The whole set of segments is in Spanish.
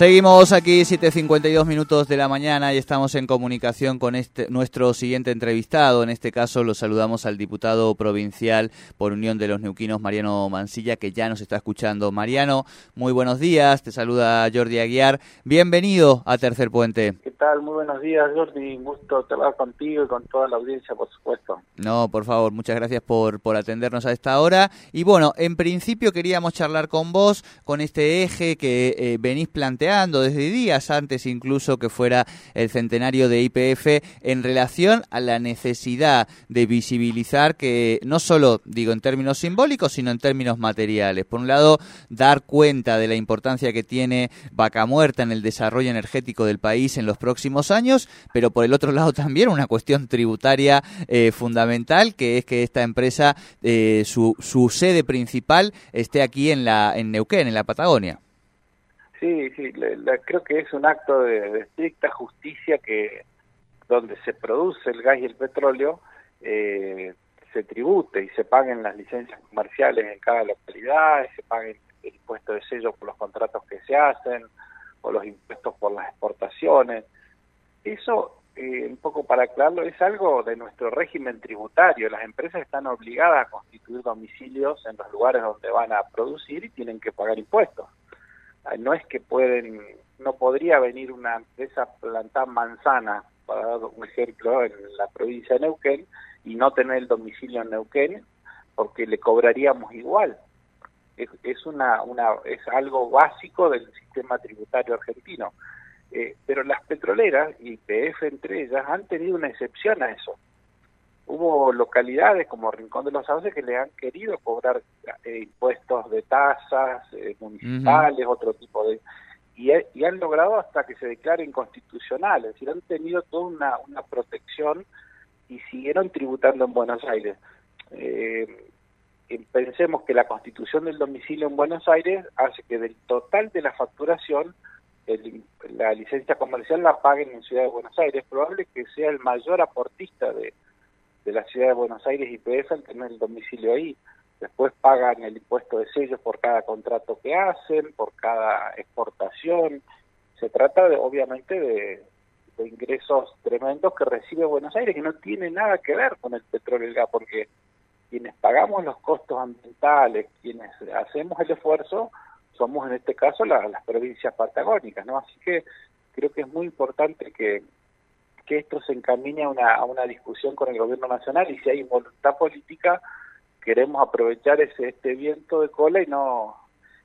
Seguimos aquí 7.52 minutos de la mañana y estamos en comunicación con este, nuestro siguiente entrevistado. En este caso lo saludamos al diputado provincial por Unión de los Neuquinos, Mariano Mancilla, que ya nos está escuchando. Mariano, muy buenos días. Te saluda Jordi Aguiar. Bienvenido a Tercer Puente. ¿Qué tal? Muy buenos días, Jordi. Un gusto hablar contigo y con toda la audiencia, por supuesto. No, por favor, muchas gracias por, por atendernos a esta hora. Y bueno, en principio queríamos charlar con vos con este eje que eh, venís planteando desde días antes incluso que fuera el centenario de IPF en relación a la necesidad de visibilizar que no solo digo en términos simbólicos sino en términos materiales. Por un lado, dar cuenta de la importancia que tiene Vaca Muerta en el desarrollo energético del país en los próximos años, pero por el otro lado también una cuestión tributaria eh, fundamental que es que esta empresa eh, su, su sede principal esté aquí en la en Neuquén, en la Patagonia. Sí, sí, creo que es un acto de, estricta justicia que donde se produce el gas y el petróleo eh, se tribute y se paguen las licencias comerciales en cada localidad, se paguen el impuesto de sello por los contratos que se hacen o los impuestos por las exportaciones. Eso, eh, un poco para aclararlo, es algo de nuestro régimen tributario. Las empresas están obligadas a constituir domicilios en los lugares donde van a producir y tienen que pagar impuestos no es que pueden, no podría venir una empresa plantar manzana, para dar un ejemplo, en la provincia de Neuquén y no tener el domicilio en Neuquén, porque le cobraríamos igual. Es, una, una, es algo básico del sistema tributario argentino. Eh, pero las petroleras, y PF entre ellas, han tenido una excepción a eso hubo localidades como Rincón de los Sauces que le han querido cobrar eh, impuestos de tasas eh, municipales, otro tipo de... Y, y, han logrado hasta que se declare inconstitucional, es decir, han tenido toda una, una protección y siguieron tributando en Buenos Aires. Eh, pensemos que la constitución del domicilio en Buenos Aires hace que del total de la facturación la licencia comercial la paguen en Ciudad de Buenos Aires. Es probable que sea el mayor aportista de, de la ciudad de Buenos Aires y PF al tener el domicilio ahí. Después pagan el impuesto de sellos por cada contrato que hacen, por cada exportación. Se trata de, obviamente de, ingresos tremendos que recibe Buenos Aires, que no tiene nada que ver con el petróleo y el gas, porque quienes pagamos los costos ambientales, quienes hacemos el esfuerzo, somos en este caso las provincias patagónicas, ¿no? Así que creo que es muy importante que, que esto se encamine a una, a una discusión con el gobierno nacional y si hay voluntad política queremos aprovechar ese este viento de cola y no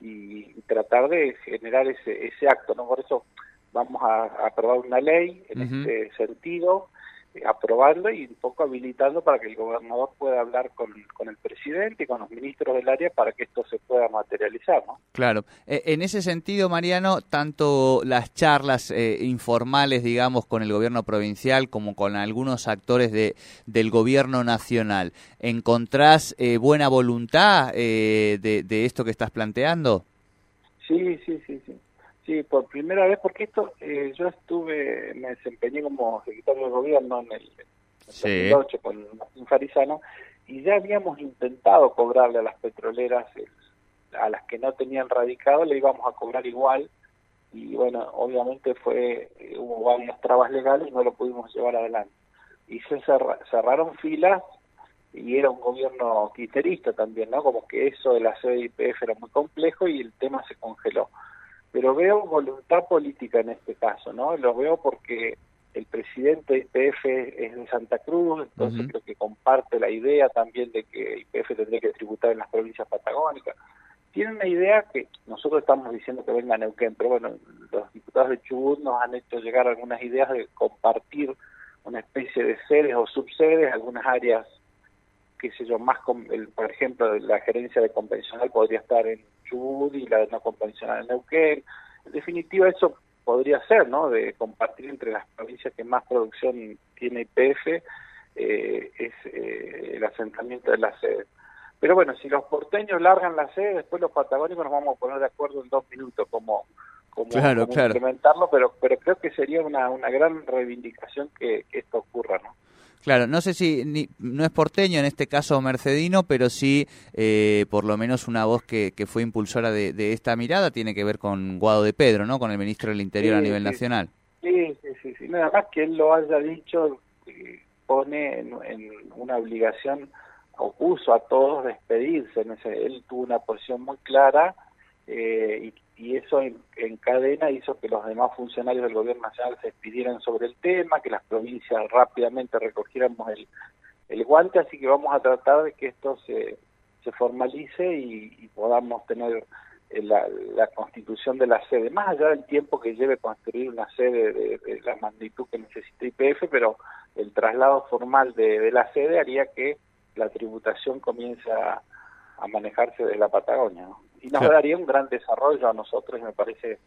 y, tratar de generar ese ese acto no por eso vamos a, aprobar una ley en este sentido aprobando y un poco habilitando para que el gobernador pueda hablar con, con, el presidente y con los ministros del área para que esto se pueda materializar. ¿no? Claro. E, en ese sentido, Mariano, tanto las charlas eh, informales, digamos, con el gobierno provincial como con algunos actores de, del gobierno nacional, ¿encontrás eh, buena voluntad de, de esto que estás planteando? Sí, sí, sí, sí. Sí, por primera vez, porque esto, eh, yo estuve, me desempeñé como secretario de gobierno en el, 2008 con Martín Farizano, y ya habíamos intentado cobrarle a las petroleras, a las que no tenían radicado, le íbamos a cobrar igual, y bueno, obviamente fue eh, hubo varias trabas legales y no lo pudimos llevar adelante. Y se cerraron filas y era un gobierno quiterista también, ¿no? Como que eso de la CIPF era muy complejo y el tema se congeló pero veo voluntad política en este caso, ¿no? Lo veo porque el presidente de IPF es de Santa Cruz, entonces creo que comparte la idea también de que IPF tendría que tributar en las provincias patagónicas. Tiene una idea que nosotros estamos diciendo que venga a Neuquén, pero bueno, los diputados de Chubut nos han hecho llegar algunas ideas de compartir una especie de sedes o subsedes, algunas áreas, qué sé yo, más, el, por ejemplo, la gerencia de convencional podría estar en Chubut y la no convencional en Neuquén. En definitiva, eso podría ser, ¿no? De compartir entre las provincias que más producción tiene IPF, eh, es eh, el asentamiento de la sede. Pero bueno, si los porteños largan la sede, después los patagónicos nos vamos a poner de acuerdo en dos minutos como, como, implementarlo, pero, pero creo que sería una, una gran reivindicación que, esto ocurra, ¿no? Claro, no sé si ni, no es porteño en este caso mercedino, pero sí eh, por lo menos una voz que, que fue impulsora de, de, esta mirada tiene que ver con Guado de Pedro, ¿no? Con el ministro del Interior a nivel nacional. Sí, sí, sí, Nada más que él lo haya dicho eh, pone en, en una obligación opuso a todos despedirse. En ese, él tuvo una posición muy clara eh, y, y, eso en, en, cadena hizo que los demás funcionarios del gobierno nacional se despidieran sobre el tema, que las provincias rápidamente recogiéramos el, el guante, así que vamos a tratar de que esto se, se formalice y, podamos tener eh, la, constitución de la sede, más allá del tiempo que lleve construir una sede de, la magnitud que necesita IPF, pero el traslado formal de, de la sede haría que la tributación comienza a manejarse de la Patagonia. Y nos daría un gran desarrollo a nosotros y me parece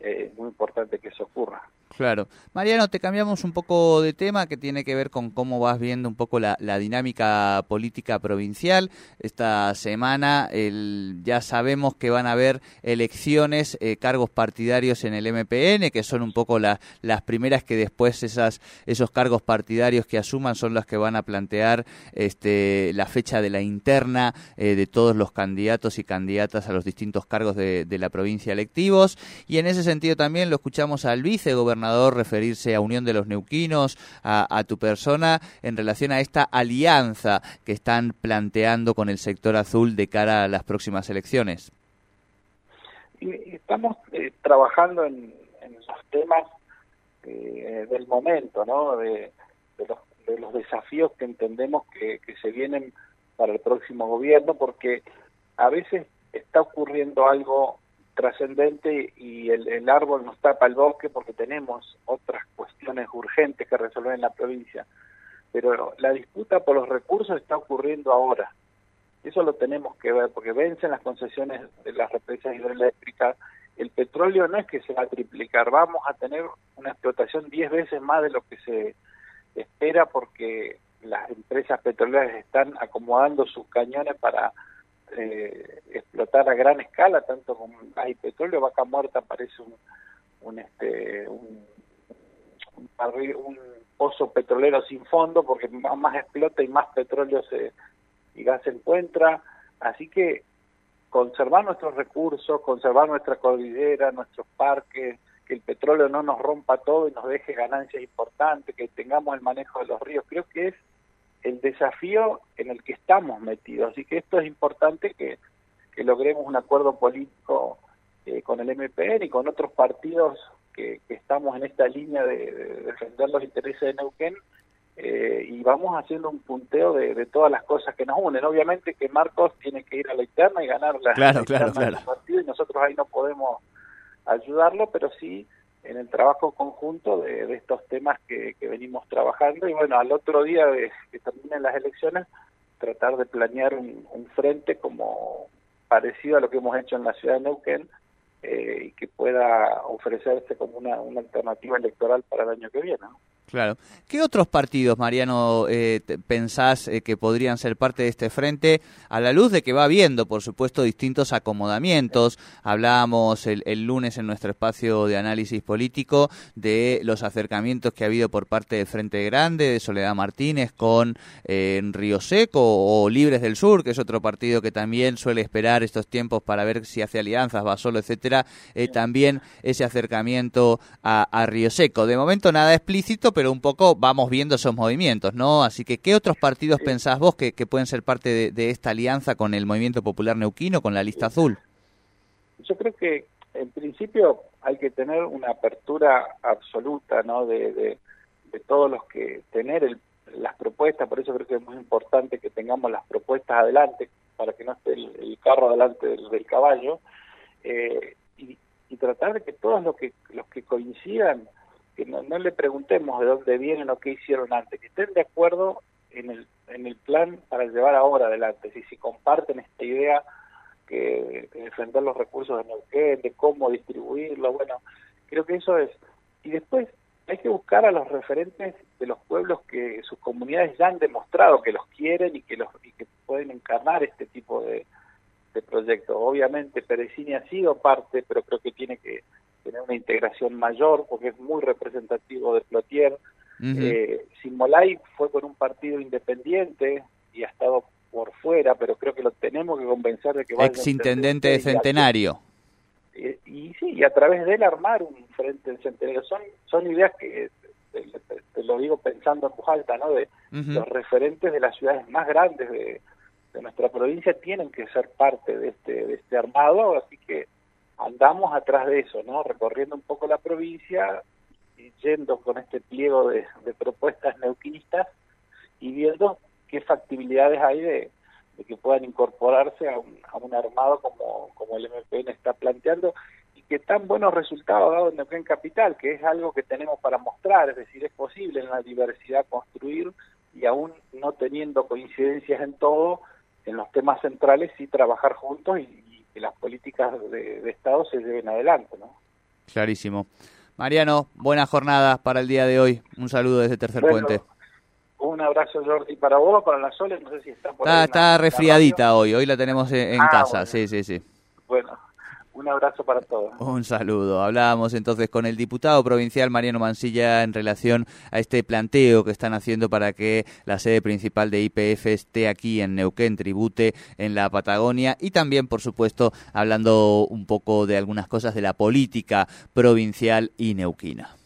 eh, muy importante que eso ocurra. Claro. Mariano, te cambiamos un poco de tema que tiene que ver con cómo vas viendo un poco la, dinámica política provincial. Esta semana el, ya sabemos que van a haber elecciones, eh, cargos partidarios en el MPN, que son un poco las primeras que después esas, esos cargos partidarios que asuman son las que van a plantear este, la fecha de la interna eh, de todos los candidatos y candidatas a los distintos cargos de, de la provincia electivos. Y en ese sentido también lo escuchamos al vicegobernador referirse a Unión de los Neuquinos, a, tu persona, en relación a esta alianza que están planteando con el sector azul de cara a las próximas elecciones. Estamos eh, trabajando en, los temas eh, del momento, ¿no? De, los, de, los, desafíos que entendemos que se vienen para el próximo gobierno, porque a veces está ocurriendo algo trascendente y el, el, árbol nos tapa el bosque porque tenemos otras cuestiones urgentes que resolver en la provincia. Pero la disputa por los recursos está ocurriendo ahora. Eso lo tenemos que ver porque vencen las concesiones de las represas hidroeléctricas. El petróleo no es que se va a triplicar, vamos a tener una explotación 10 veces más de lo que se espera porque las empresas petroleras están acomodando sus cañones para eh, explotar a gran escala, tanto con gas y petróleo, Vaca Muerta parece un, un este un, un, pozo petrolero sin fondo porque más explota y más petróleo se y gas se encuentra, así que conservar nuestros recursos, conservar nuestra cordillera, nuestros parques, que el petróleo no nos rompa todo y nos deje ganancias importantes, que tengamos el manejo de los ríos, creo que es el desafío en el que estamos metidos. Así que esto es importante que, que logremos un acuerdo político eh, con el MPN y con otros partidos que, que estamos en esta línea de, defender los intereses de Neuquén eh, y vamos haciendo un punteo de, de, todas las cosas que nos unen. Obviamente que Marcos tiene que ir a la interna y ganar la, claro, claro, claro. partido y nosotros ahí no podemos ayudarlo, pero sí en el trabajo conjunto de, estos temas que, venimos trabajando y bueno, al otro día de que terminen las elecciones, tratar de planear un, frente como parecido a lo que hemos hecho en la ciudad de Neuquén eh, y que pueda ofrecerse como una, una alternativa electoral para el año que viene. ¿no? Claro. ¿Qué otros partidos, Mariano, eh, pensás eh, que podrían ser parte de este frente a la luz de que va habiendo, por supuesto, distintos acomodamientos? Hablábamos el, lunes en nuestro espacio de análisis político de los acercamientos que ha habido por parte del Frente Grande, de Soledad Martínez, con eh, Río Seco o Libres del Sur, que es otro partido que también suele esperar estos tiempos para ver si hace alianzas, va solo, etcétera. Eh, también ese acercamiento a, a Río Seco. De momento nada explícito, pero un poco vamos viendo esos movimientos, ¿no? Así que, ¿qué otros partidos pensás vos que, pueden ser parte de, esta alianza con el Movimiento Popular Neuquino, con la lista azul? Yo creo que, en principio, hay que tener una apertura absoluta, ¿no? De, de, todos los que tener las propuestas, por eso creo que es muy importante que tengamos las propuestas adelante, para que no esté el, carro adelante del, caballo, eh, y, y, tratar de que todos los que los que coincidan que no, le preguntemos de dónde vienen o qué hicieron antes, que estén de acuerdo en el, en el plan para llevar ahora adelante, si, si comparten esta idea que de defender los recursos de Neuquén, de cómo distribuirlo, bueno, creo que eso es. Y después, hay que buscar a los referentes de los pueblos que sus comunidades ya han demostrado que los quieren y que los y que pueden encarnar este tipo de, de proyectos. Obviamente Perecini ha sido parte, pero creo que tiene que tener una integración mayor porque es muy representativo de Plotier. eh, Simolay fue con un partido independiente y ha estado por fuera, pero creo que lo tenemos que convencer de que vaya Ex intendente de Centenario. Y, y, sí, y a través de él armar un frente en Centenario. Son, son ideas que, te, te, te lo digo pensando en voz alta, ¿no? De uh -huh. los referentes de las ciudades más grandes de, de, nuestra provincia tienen que ser parte de este, de este armado, así que andamos atrás de eso, ¿no? Recorriendo un poco la provincia yendo con este pliego de, propuestas neuquinistas y viendo qué factibilidades hay de, que puedan incorporarse a un, a un armado como, como el MPN está planteando y que tan buenos resultados ha dado en Neuquén Capital, que es algo que tenemos para mostrar, es decir, es posible en la diversidad construir y aún no teniendo coincidencias en todo, en los temas centrales sí trabajar juntos y que las políticas de, de, Estado se lleven adelante, ¿no? Clarísimo. Mariano, buena jornada para el día de hoy. Un saludo desde Tercer bueno, Puente. Un abrazo, Jordi, para vos, para la Sole, no sé si está por Está, ahí está resfriadita hoy, hoy la tenemos en, en ah, casa, bueno. sí, sí, sí. Bueno, un abrazo para todos. Un saludo. Hablábamos entonces con el diputado provincial Mariano Mancilla en relación a este planteo que están haciendo para que la sede principal de IPF esté aquí en Neuquén, tribute en la Patagonia y también, por supuesto, hablando un poco de algunas cosas de la política provincial y neuquina.